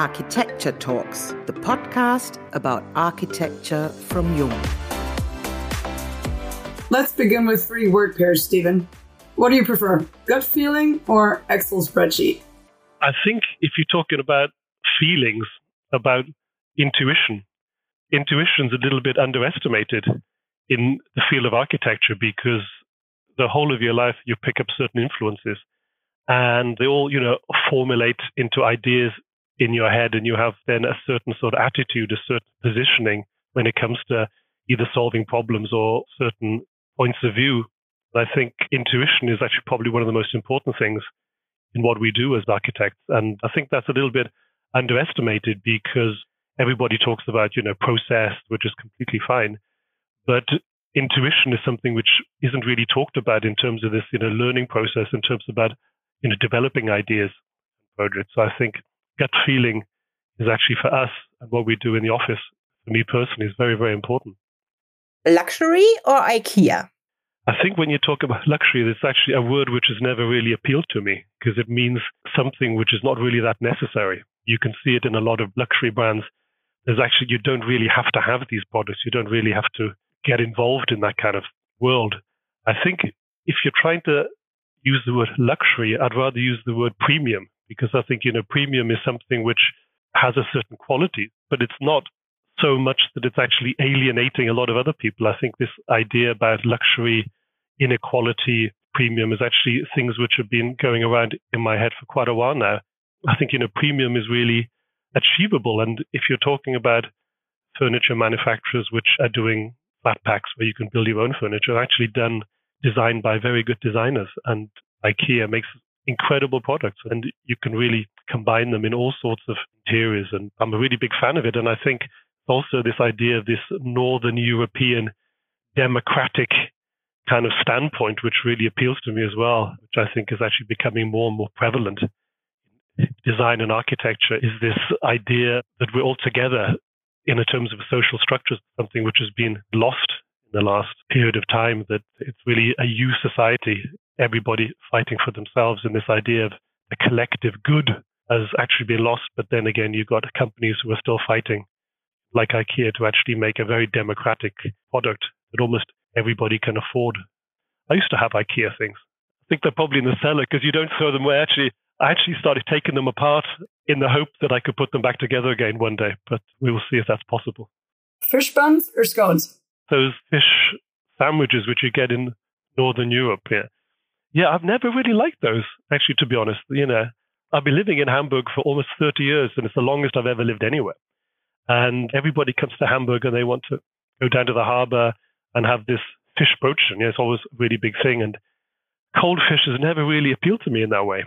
Architecture Talks, the podcast about architecture from Jung. Let's begin with three word pairs, Stephen. What do you prefer, gut feeling or Excel spreadsheet? I think if you're talking about feelings, about intuition, intuition's a little bit underestimated in the field of architecture because the whole of your life you pick up certain influences and they all, you know, formulate into ideas in your head and you have then a certain sort of attitude, a certain positioning when it comes to either solving problems or certain points of view. I think intuition is actually probably one of the most important things in what we do as architects. And I think that's a little bit underestimated because everybody talks about, you know, process, which is completely fine. But intuition is something which isn't really talked about in terms of this, you know, learning process, in terms about, you know, developing ideas and projects. So I think gut feeling is actually for us and what we do in the office, for me personally, is very, very important. Luxury or IKEA? I think when you talk about luxury, it's actually a word which has never really appealed to me because it means something which is not really that necessary. You can see it in a lot of luxury brands. There's actually, you don't really have to have these products. You don't really have to get involved in that kind of world. I think if you're trying to use the word luxury, I'd rather use the word premium because I think, you know, premium is something which has a certain quality, but it's not so much that it's actually alienating a lot of other people. I think this idea about luxury, inequality, premium is actually things which have been going around in my head for quite a while now. I think, you know, premium is really achievable. And if you're talking about furniture manufacturers which are doing flat packs where you can build your own furniture, actually done, designed by very good designers. And IKEA makes incredible products and you can really combine them in all sorts of interiors. And I'm a really big fan of it. And I think also this idea of this Northern European democratic kind of standpoint, which really appeals to me as well, which I think is actually becoming more and more prevalent in design and architecture, is this idea that we're all together in the terms of social structures, something which has been lost in the last period of time, that it's really a you society, everybody fighting for themselves, and this idea of a collective good has actually been lost. But then again, you've got companies who are still fighting, like IKEA, to actually make a very democratic product that almost everybody can afford. I used to have IKEA things. I think they're probably in the cellar because you don't throw them away. Actually, I actually started taking them apart in the hope that I could put them back together again one day, but we will see if that's possible. Fish buns or scones? Those fish sandwiches which you get in Northern Europe here. Yeah, I've never really liked those, actually, to be honest. You know, I've been living in Hamburg for almost 30 years, and it's the longest I've ever lived anywhere. And everybody comes to Hamburg and they want to go down to the harbor and have this fish brooch. And yeah, it's always a really big thing. And cold fish has never really appealed to me in that way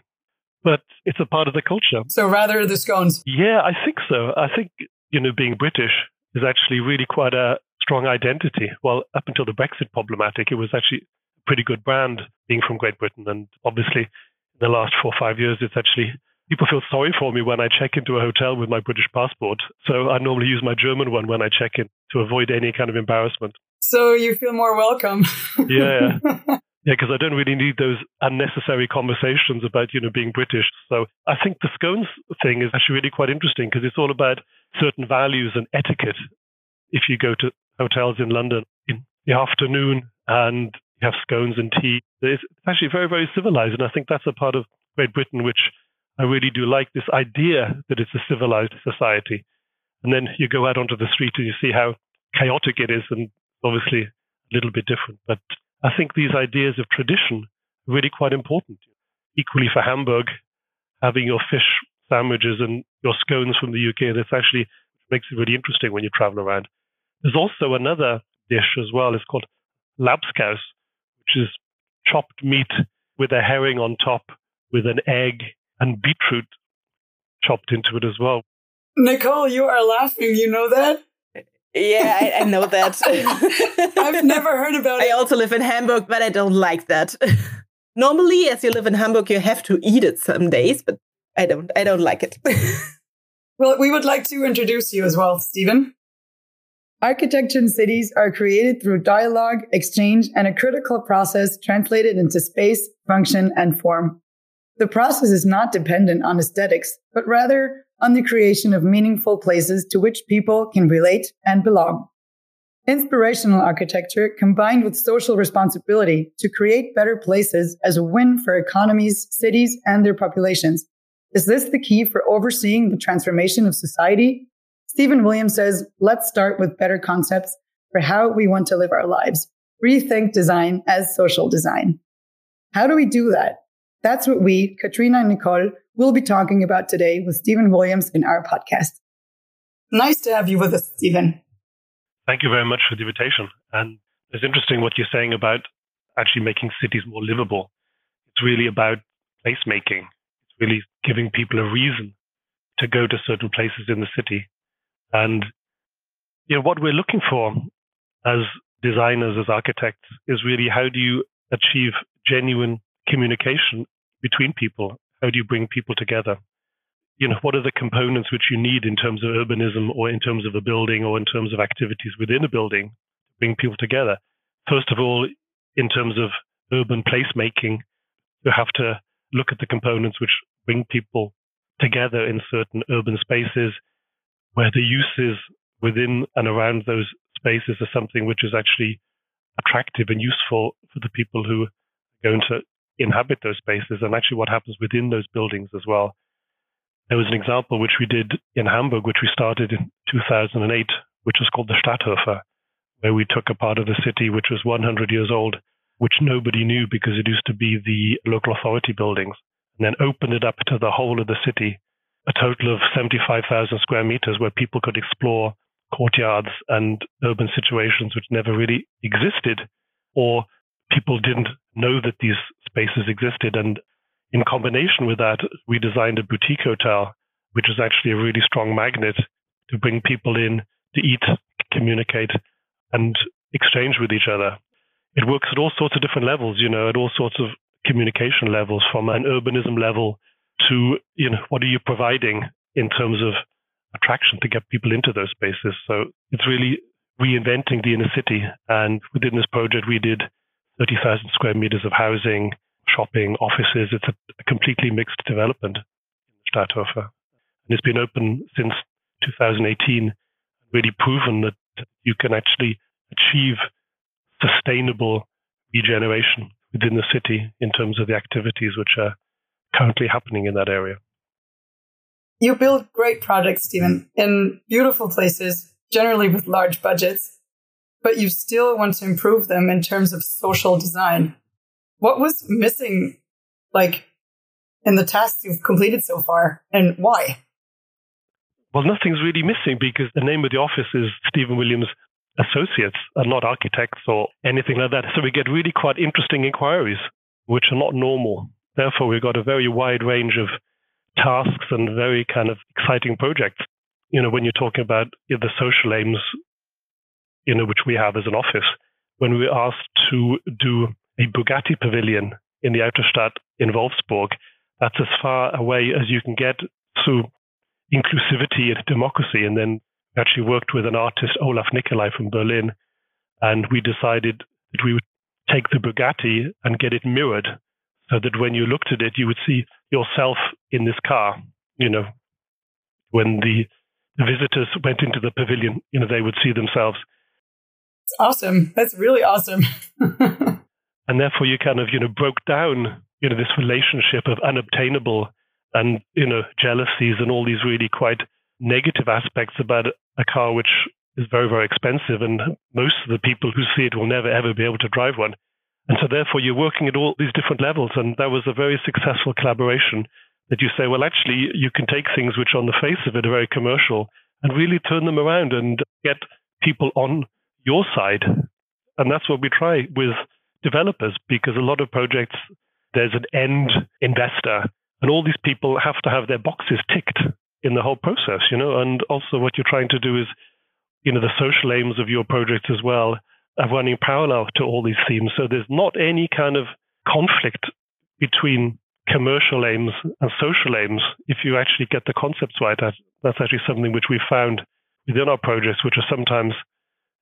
but it's a part of the culture. So rather the scones. Yeah, I think so. I think, you know, being British is actually really quite a strong identity. Well, up until the Brexit problematic, it was actually pretty good brand being from Great Britain. And obviously, in the last four or five years, it's actually people feel sorry for me when I check into a hotel with my British passport. So I normally use my German one when I check in to avoid any kind of embarrassment. So you feel more welcome. yeah. Yeah, because I don't really need those unnecessary conversations about, you know, being British. So I think the scones thing is actually really quite interesting because it's all about certain values and etiquette. If you go to hotels in London in the afternoon and you have scones and tea, it's actually very, very civilized. And I think that's a part of Great Britain, which I really do like this idea that it's a civilized society. And then you go out onto the street and you see how chaotic it is and obviously a little bit different. But I think these ideas of tradition are really quite important. Equally for Hamburg, having your fish sandwiches and your scones from the UK, that's actually makes it really interesting when you travel around. There's also another dish as well. It's called labskaus, which is chopped meat with a herring on top, with an egg and beetroot chopped into it as well. Nicole, you are laughing. You know that? Yeah, I, I know that. I've never heard about it. I also live in Hamburg, but I don't like that. Normally, as you live in Hamburg, you have to eat it some days, but I don't. I don't like it. well, we would like to introduce you as well, Stephen. Architecture in cities are created through dialogue, exchange, and a critical process translated into space, function, and form. The process is not dependent on aesthetics, but rather on the creation of meaningful places to which people can relate and belong. Inspirational architecture combined with social responsibility to create better places as a win for economies, cities, and their populations. Is this the key for overseeing the transformation of society? Stephen Williams says, let's start with better concepts for how we want to live our lives. Rethink design as social design. How do we do that? That's what we, Katrina and Nicole, will be talking about today with Stephen Williams in our podcast. Nice to have you with us, Stephen. Thank you very much for the invitation. And it's interesting what you're saying about actually making cities more livable. It's really about placemaking. It's really giving people a reason to go to certain places in the city. And you know what we're looking for as designers, as architects, is really how do you achieve genuine communication between people? How do you bring people together? you know, what are the components which you need in terms of urbanism or in terms of a building or in terms of activities within a building to bring people together? First of all, in terms of urban placemaking, you have to look at the components which bring people together in certain urban spaces where the uses within and around those spaces are something which is actually attractive and useful for the people who are going to inhabit those spaces and actually what happens within those buildings as well. There was an example which we did in Hamburg, which we started in 2008, which was called the Stadthöfe, where we took a part of the city which was 100 years old, which nobody knew because it used to be the local authority buildings, and then opened it up to the whole of the city, a total of 75,000 square meters where people could explore courtyards and urban situations which never really existed, or people didn't know that these spaces existed. And in combination with that, we designed a boutique hotel, which is actually a really strong magnet to bring people in to eat, communicate, and exchange with each other. It works at all sorts of different levels, you know, at all sorts of communication levels, from an urbanism level to, you know, what are you providing in terms of attraction to get people into those spaces. So it's really reinventing the inner city. And within this project, we did 30,000 square meters of housing, shopping, offices. It's a, a completely mixed development in Stadthöfe. And it's been open since 2018, really proven that you can actually achieve sustainable regeneration within the city in terms of the activities which are currently happening in that area. You build great projects, Stephen, in beautiful places, generally with large budgets, but you still want to improve them in terms of social design. What was missing, like, in the tasks you've completed so far, and why? Well, nothing's really missing because the name of the office is Stephen Williams Associates and not architects or anything like that. So we get really quite interesting inquiries, which are not normal. Therefore, we've got a very wide range of tasks and very kind of exciting projects. You know, when you're talking about the social aims, you know, which we have as an office, when we were asked to do a Bugatti pavilion in the Autostadt in Wolfsburg. That's as far away as you can get through inclusivity and democracy. And then actually worked with an artist, Olaf Nicolai from Berlin, and we decided that we would take the Bugatti and get it mirrored so that when you looked at it, you would see yourself in this car. You know, when the, the visitors went into the pavilion, you know, they would see themselves. It's awesome. That's really awesome. and therefore you kind of you know broke down you know this relationship of unobtainable and you know jealousies and all these really quite negative aspects about a car which is very very expensive and most of the people who see it will never ever be able to drive one and so therefore you're working at all these different levels. And that was a very successful collaboration that you say well actually you can take things which on the face of it are very commercial and really turn them around and get people on your side. And that's what we try with developers because a lot of projects, there's an end investor, and all these people have to have their boxes ticked in the whole process, you know. And also, what you're trying to do is, you know, the social aims of your project as well are running parallel to all these themes. So there's not any kind of conflict between commercial aims and social aims if you actually get the concepts right. That's actually something which we found within our projects, which are sometimes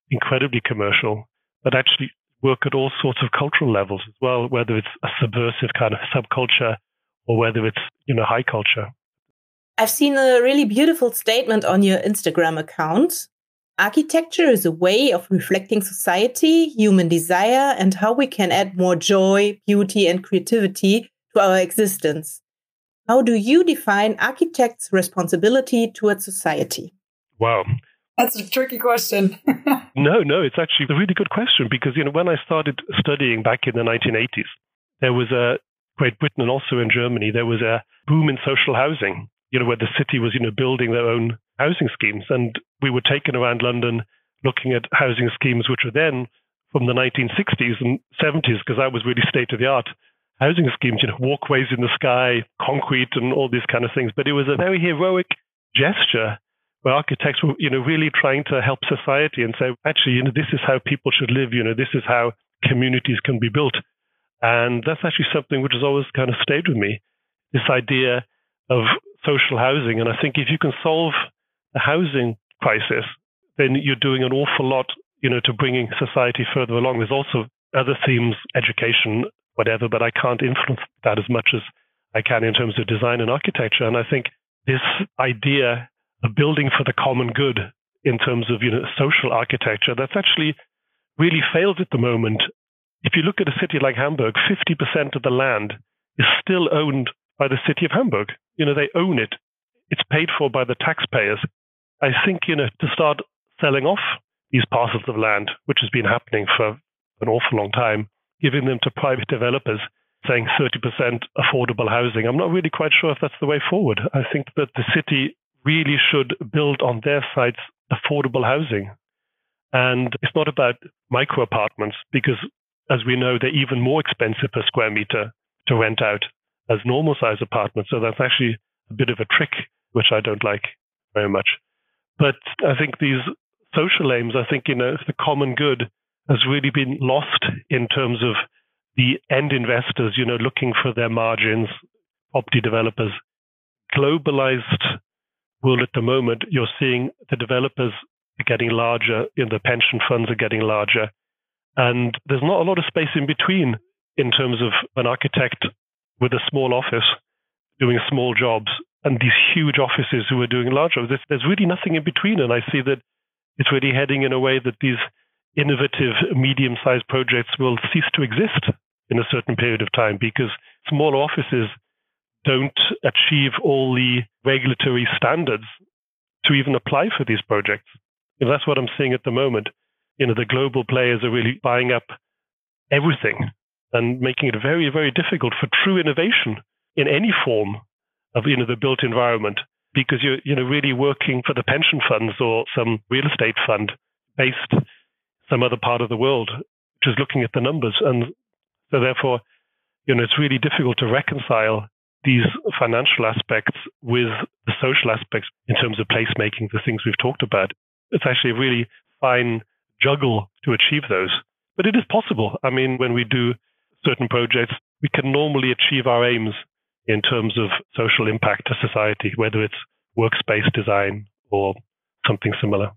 incredibly commercial, but actually work at all sorts of cultural levels as well, whether it's a subversive kind of subculture or whether it's, you know, high culture. I've seen a really beautiful statement on your Instagram account. Architecture is a way of reflecting society, human desire, and how we can add more joy, beauty, and creativity to our existence. How do you define architects' responsibility towards society? Wow. That's a tricky question. no, no, it's actually a really good question because, you know, when I started studying back in the 1980s, there was a Great Britain and also in Germany, there was a boom in social housing, you know, where the city was, you know, building their own housing schemes. And we were taken around London looking at housing schemes, which were then from the 1960s and 70s, because that was really state of the art housing schemes, you know, walkways in the sky, concrete, and all these kind of things. But it was a very heroic gesture where architects were, you know, really trying to help society and say, actually, you know, this is how people should live. You know, this is how communities can be built. And that's actually something which has always kind of stayed with me. This idea of social housing. And I think if you can solve the housing crisis, then you're doing an awful lot, you know, to bringing society further along. There's also other themes, education, whatever, but I can't influence that as much as I can in terms of design and architecture. And I think this idea of building for the common good in terms of, you know, social architecture, that's actually really failed at the moment. If you look at a city like Hamburg, 50% of the land is still owned by the city of Hamburg. You know, they own it. It's paid for by the taxpayers. I think, you know, to start selling off these parcels of land, which has been happening for an awful long time, giving them to private developers, saying 30% affordable housing. I'm not really quite sure if that's the way forward. I think that the city really should build on their sites affordable housing. And it's not about micro apartments because, as we know, they're even more expensive per square meter to rent out as normal size apartments. So that's actually a bit of a trick, which I don't like very much. But I think these social aims, I think, you know, the common good has really been lost in terms of the end investors, you know, looking for their margins, property developers. Globalized world at the moment, you're seeing the developers are getting larger, you know, the pension funds are getting larger. And there's not a lot of space in between in terms of an architect with a small office doing small jobs and these huge offices who are doing large jobs. There's, there's really nothing in between. And I see that it's really heading in a way that these innovative medium sized projects will cease to exist in a certain period of time because smaller offices don't achieve all the regulatory standards to even apply for these projects. And that's what I'm seeing at the moment. You know, the global players are really buying up everything and making it very, very difficult for true innovation in any form of you know the built environment because you're you know really working for the pension funds or some real estate fund based some other part of the world just looking at the numbers. And so therefore you know it's really difficult to reconcile these financial aspects with the social aspects in terms of placemaking the things we've talked about. It's actually a really fine juggle to achieve those. But it is possible. I mean when we do certain projects we can normally achieve our aims in terms of social impact to society, whether it's workspace design or something similar.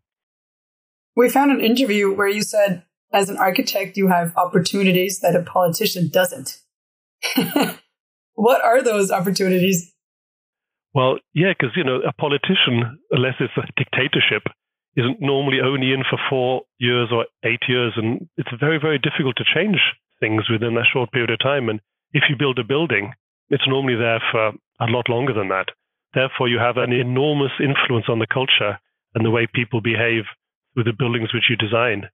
We found an interview where you said, as an architect, you have opportunities that a politician doesn't. what are those opportunities? Well, yeah, because, you know, a politician, unless it's a dictatorship, isn't normally only in for four years or eight years. And it's very, very difficult to change things within a short period of time. And if you build a building, it's normally there for a lot longer than that. Therefore, you have an enormous influence on the culture and the way people behave with the buildings which you design.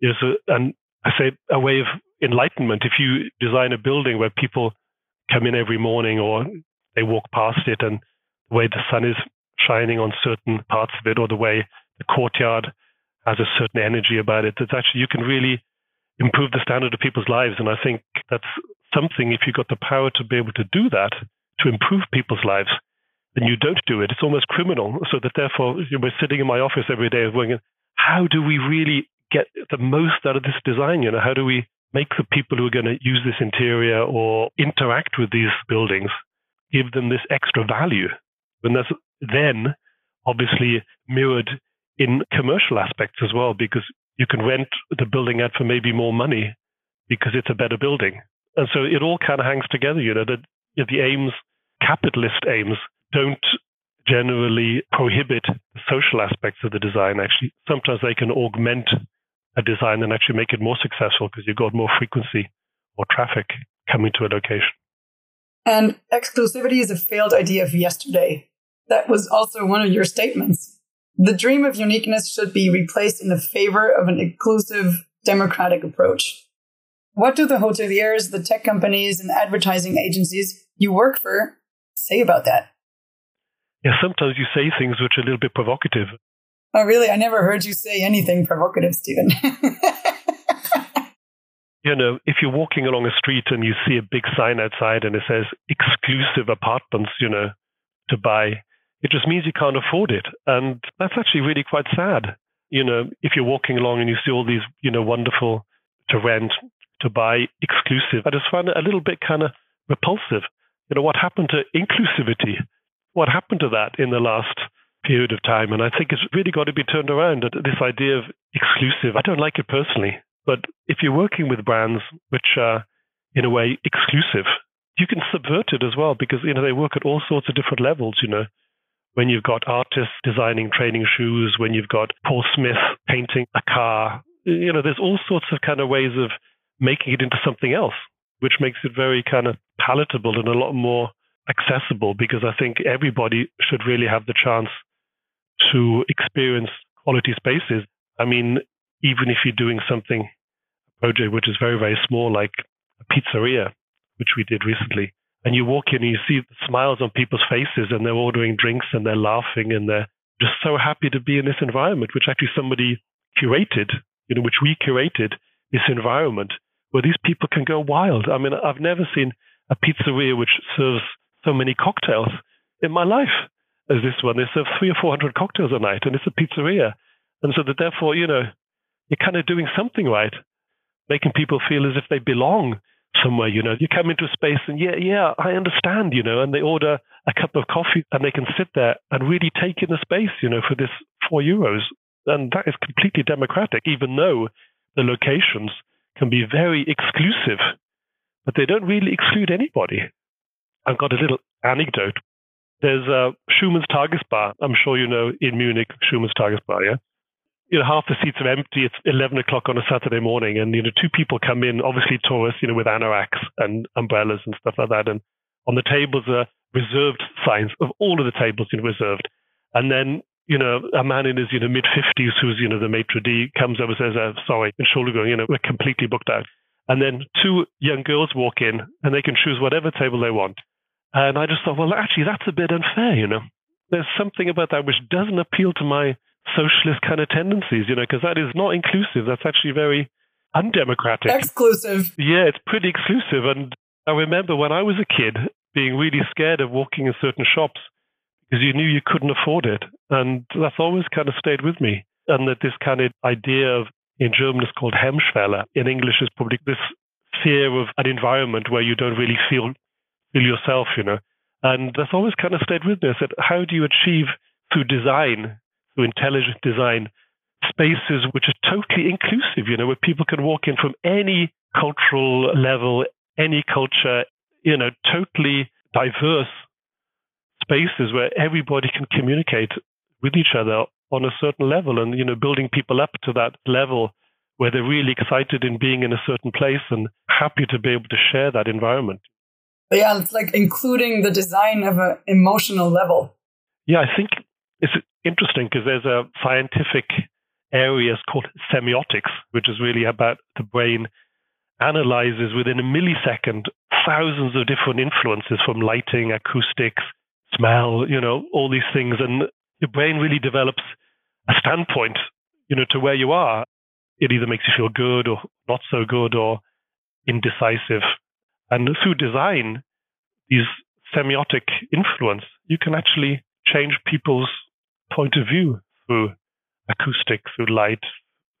Is a, and I say a way of enlightenment. If you design a building where people come in every morning or they walk past it and the way the sun is shining on certain parts of it or the way the courtyard has a certain energy about it, it's actually you can really improve the standard of people's lives. And I think that's something, if you've got the power to be able to do that, to improve people's lives, then you don't do it. It's almost criminal. So that therefore, you know, we're sitting in my office every day going, how do we really get the most out of this design? You know, how do we make the people who are going to use this interior or interact with these buildings, give them this extra value? And that's then obviously mirrored in commercial aspects as well, because you can rent the building out for maybe more money because it's a better building. And so it all kind of hangs together, you know, that the aims, capitalist aims, don't generally prohibit the social aspects of the design. Actually, sometimes they can augment a design and actually make it more successful because you've got more frequency or traffic coming to a location. And exclusivity is a failed idea of yesterday. That was also one of your statements. The dream of uniqueness should be replaced in the favor of an inclusive, democratic approach. What do the hoteliers, the tech companies, and advertising agencies you work for say about that? Yeah, sometimes you say things which are a little bit provocative. Oh, really? I never heard you say anything provocative, Stephen. you know, if you're walking along a street and you see a big sign outside and it says exclusive apartments, you know, to buy, it just means you can't afford it. And that's actually really quite sad. You know, if you're walking along and you see all these, you know, wonderful to rent, to buy exclusive, I just find it a little bit kind of repulsive. You know, what happened to inclusivity? What happened to that in the last period of time? And I think it's really got to be turned around. This idea of exclusive, I don't like it personally. But if you're working with brands which are, in a way, exclusive, you can subvert it as well because, you know, they work at all sorts of different levels, you know when you've got artists designing training shoes, when you've got Paul Smith painting a car. You know, there's all sorts of kind of ways of making it into something else, which makes it very kind of palatable and a lot more accessible because I think everybody should really have the chance to experience quality spaces. I mean, even if you're doing something, a project which is very, very small, like a pizzeria, which we did recently, and you walk in and you see smiles on people's faces and they're ordering drinks and they're laughing and they're just so happy to be in this environment, which actually somebody curated, you know, which we curated this environment where these people can go wild. I mean, I've never seen a pizzeria which serves so many cocktails in my life as this one. They serve three or four hundred cocktails a night, and it's a pizzeria. And so that therefore, you know, you're kind of doing something right, making people feel as if they belong somewhere, you know, you come into a space and yeah, yeah, I understand, you know, and they order a cup of coffee and they can sit there and really take in the space, you know, for this four euros. And that is completely democratic, even though the locations can be very exclusive, but they don't really exclude anybody. I've got a little anecdote. There's a Schumann's Tagesbar. I'm sure you know in Munich, Schumann's Tagesbar, yeah? You know, half the seats are empty. It's 11 o'clock on a Saturday morning, and you know, two people come in, obviously tourists, you know, with anoraks and umbrellas and stuff like that. And on the tables are reserved signs of all of the tables, you know, reserved. And then, you know, a man in his you know mid 50s, who's you know the maitre d, comes over and says, uh, "Sorry," and shoulder going, you know, we're completely booked out. And then two young girls walk in, and they can choose whatever table they want. And I just thought, well, actually, that's a bit unfair, you know. There's something about that which doesn't appeal to my socialist kind of tendencies, you know, because that is not inclusive. That's actually very undemocratic. Exclusive. Yeah, it's pretty exclusive. And I remember when I was a kid being really scared of walking in certain shops because you knew you couldn't afford it. And that's always kind of stayed with me. And that this kind of idea of, in German, is called Hemmschwelle. In English, is probably this fear of an environment where you don't really feel, feel yourself, you know. And that's always kind of stayed with me. I said, how do you achieve through design through intelligent design spaces which are totally inclusive, you know, where people can walk in from any cultural level, any culture, you know, totally diverse spaces where everybody can communicate with each other on a certain level and, you know, building people up to that level where they're really excited in being in a certain place and happy to be able to share that environment. Yeah, it's like including the design of an emotional level. Yeah, I think it's interesting because there's a scientific area called semiotics, which is really about the brain analyzes within a millisecond thousands of different influences from lighting, acoustics, smell, you know, all these things. And your brain really develops a standpoint, you know, to where you are. It either makes you feel good or not so good or indecisive. And through design, these semiotic influence, you can actually change people's point of view through acoustic, through light,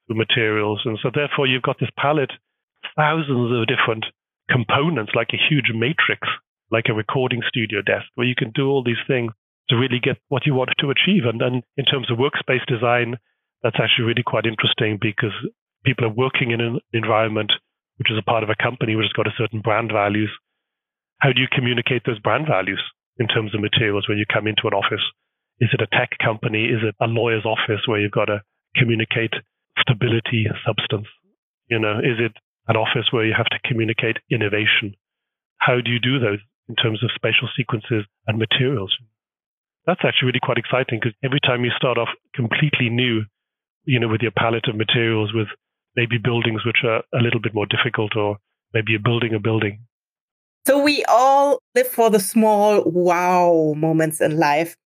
through materials. And so therefore you've got this palette, thousands of different components, like a huge matrix, like a recording studio desk, where you can do all these things to really get what you want to achieve. And then in terms of workspace design, that's actually really quite interesting because people are working in an environment which is a part of a company which has got a certain brand values. How do you communicate those brand values in terms of materials when you come into an office? Is it a tech company? Is it a lawyer's office where you've got to communicate stability, substance? You know, is it an office where you have to communicate innovation? How do you do those in terms of spatial sequences and materials? That's actually really quite exciting because every time you start off completely new, you know, with your palette of materials, with maybe buildings which are a little bit more difficult, or maybe you're building a building. So we all live for the small wow moments in life.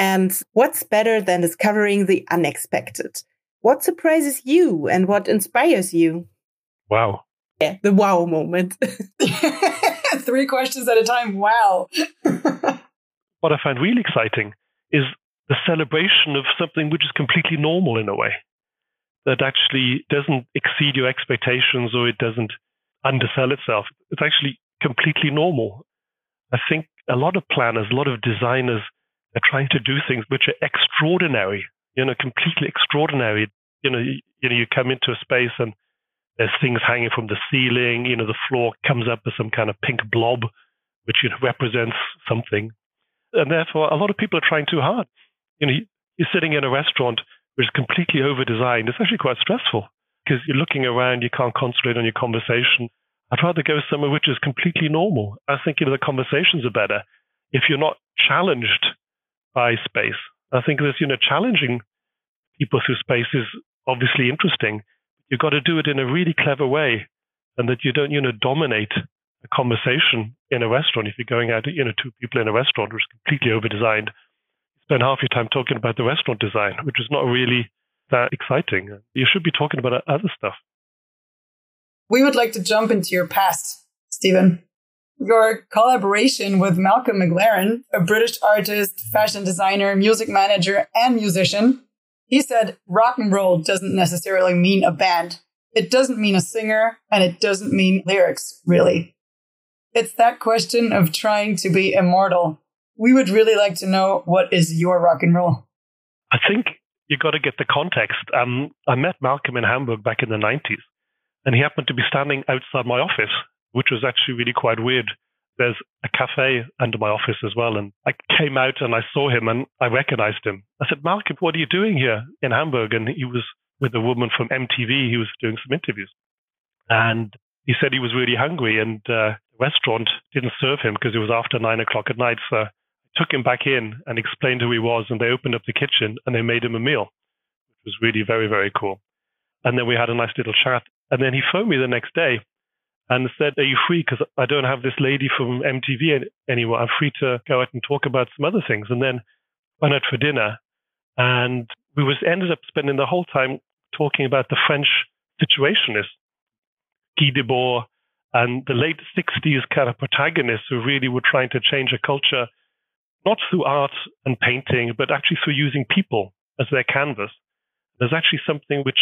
And what's better than discovering the unexpected? What surprises you and what inspires you? Wow. Yeah, the wow moment. Three questions at a time. Wow. what I find really exciting is the celebration of something which is completely normal in a way that actually doesn't exceed your expectations or it doesn't undersell itself. It's actually completely normal. I think a lot of planners, a lot of designers are trying to do things which are extraordinary, you know, completely extraordinary. You know, you, you know, you come into a space and there's things hanging from the ceiling, you know, the floor comes up as some kind of pink blob, which you know, represents something. And therefore, a lot of people are trying too hard. You know, you're sitting in a restaurant which is completely over designed. It's actually quite stressful because you're looking around, you can't concentrate on your conversation. I'd rather go somewhere which is completely normal. I think you know the conversations are better if you're not challenged by space. I think this, you know, challenging people through space is obviously interesting. You've got to do it in a really clever way, and that you don't, you know, dominate a conversation in a restaurant. If you're going out, you know, two people in a restaurant, which is completely over designed, spend half your time talking about the restaurant design, which is not really that exciting. You should be talking about other stuff. We would like to jump into your past, Stephen. Your collaboration with Malcolm McLaren, a British artist, fashion designer, music manager, and musician, he said rock and roll doesn't necessarily mean a band. It doesn't mean a singer, and it doesn't mean lyrics, really. It's that question of trying to be immortal. We would really like to know what is your rock and roll? I think you got to get the context. Um, I met Malcolm in Hamburg back in the 90s and he happened to be standing outside my office, which was actually really quite weird. There's a cafe under my office as well. And I came out and I saw him and I recognized him. I said, Malcolm, what are you doing here in Hamburg? And he was with a woman from MTV. He was doing some interviews. And he said he was really hungry and uh, the restaurant didn't serve him because it was after nine o'clock at night. So I took him back in and explained who he was. And they opened up the kitchen and they made him a meal, which was really very, very cool. And then we had a nice little chat. And then he phoned me the next day and said, Are you free? Because I don't have this lady from MTV anymore. I'm free to go out and talk about some other things. And then went out for dinner. And we was ended up spending the whole time talking about the French situationists, Guy Debord, and the late 60s kind of protagonists who really were trying to change a culture, not through art and painting, but actually through using people as their canvas. There's actually something which,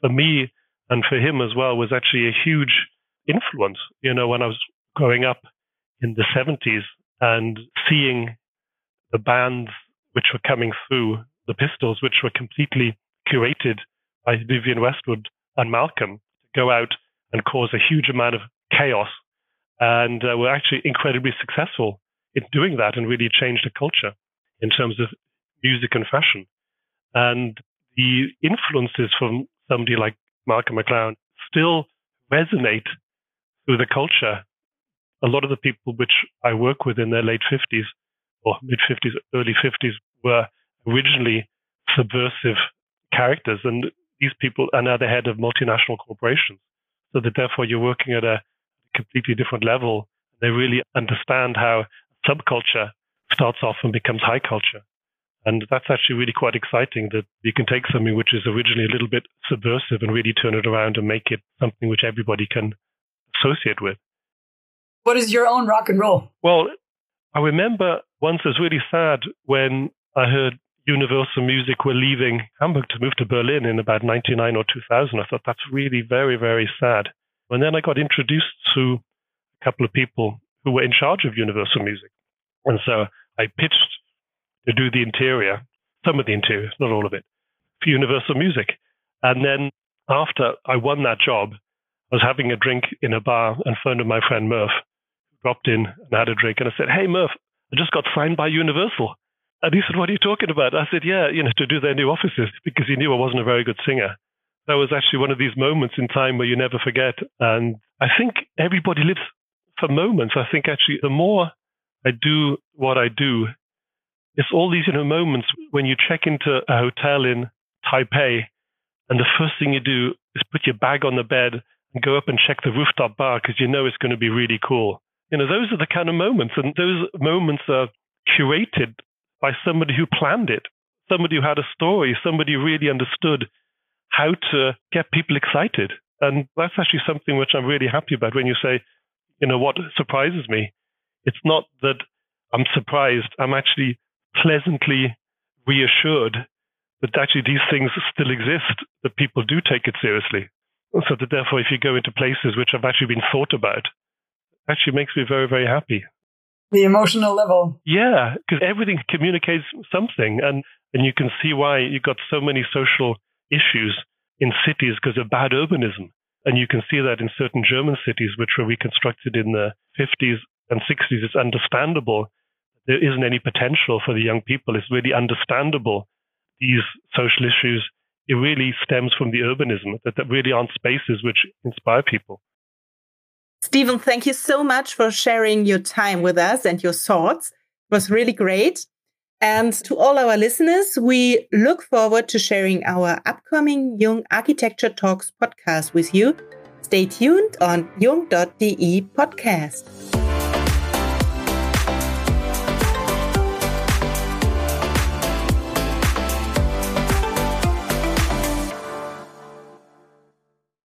for me, and for him as well was actually a huge influence. You know, when I was growing up in the 70s and seeing the bands which were coming through, the Pistols, which were completely curated by Vivienne Westwood and Malcolm, to go out and cause a huge amount of chaos. And uh, were actually incredibly successful in doing that and really changed the culture in terms of music and fashion. And the influences from somebody like Malcolm McLaren still resonate through the culture. A lot of the people which I work with in their late 50s or mid 50s, early 50s were originally subversive characters. And these people are now the head of multinational corporations. So that therefore you're working at a completely different level. They really understand how subculture starts off and becomes high culture. And that's actually really quite exciting that you can take something which is originally a little bit subversive and really turn it around and make it something which everybody can associate with. What is your own rock and roll? Well, I remember once it was really sad when I heard Universal Music were leaving Hamburg to move to Berlin in about 99 or 2000. I thought that's really very, very sad. And then I got introduced to a couple of people who were in charge of Universal Music. And so I pitched to do the interior, some of the interior, not all of it, for Universal Music. And then after I won that job, was having a drink in a bar and phoned my friend Murph, dropped in and had a drink. And I said, Hey, Murph, I just got signed by Universal. And he said, What are you talking about? I said, Yeah, you know, to do their new offices because he knew I wasn't a very good singer. That was actually one of these moments in time where you never forget. And I think everybody lives for moments. I think actually the more I do what I do, it's all these you know moments when you check into a hotel in Taipei and the first thing you do is put your bag on the bed go up and check the rooftop bar because you know it's going to be really cool. You know, those are the kind of moments, and those moments are curated by somebody who planned it, somebody who had a story, somebody who really understood how to get people excited. And that's actually something which I'm really happy about when you say, you know, what surprises me. It's not that I'm surprised, I'm actually pleasantly reassured that actually these things still exist, that people do take it seriously. So that therefore, if you go into places which have actually been thought about, actually makes me very, very happy. The emotional level. Yeah, because everything communicates something. And, and you can see why you've got so many social issues in cities because of bad urbanism. And you can see that in certain German cities, which were reconstructed in the 50s and 60s. It's understandable. There isn't any potential for the young people. It's really understandable. These social issues, it really stems from the urbanism, that there really aren't spaces which inspire people. Stephen, thank you so much for sharing your time with us and your thoughts. It was really great. And to all our listeners, we look forward to sharing our upcoming Jung Architecture Talks podcast with you. Stay tuned on jung.de podcast.